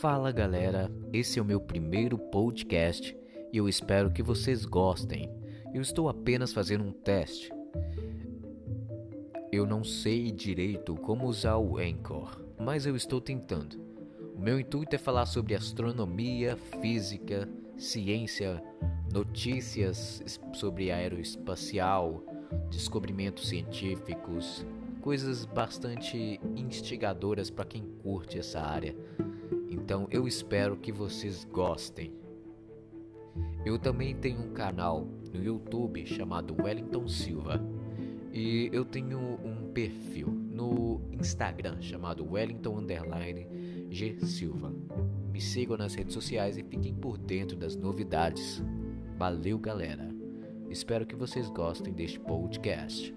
Fala galera, esse é o meu primeiro podcast e eu espero que vocês gostem. Eu estou apenas fazendo um teste. Eu não sei direito como usar o Anchor, mas eu estou tentando. O meu intuito é falar sobre astronomia, física, ciência, notícias sobre aeroespacial, descobrimentos científicos, coisas bastante instigadoras para quem curte essa área. Então eu espero que vocês gostem. Eu também tenho um canal no YouTube chamado Wellington Silva e eu tenho um perfil no Instagram chamado Wellington Underline G Silva. Me sigam nas redes sociais e fiquem por dentro das novidades. Valeu, galera! Espero que vocês gostem deste podcast.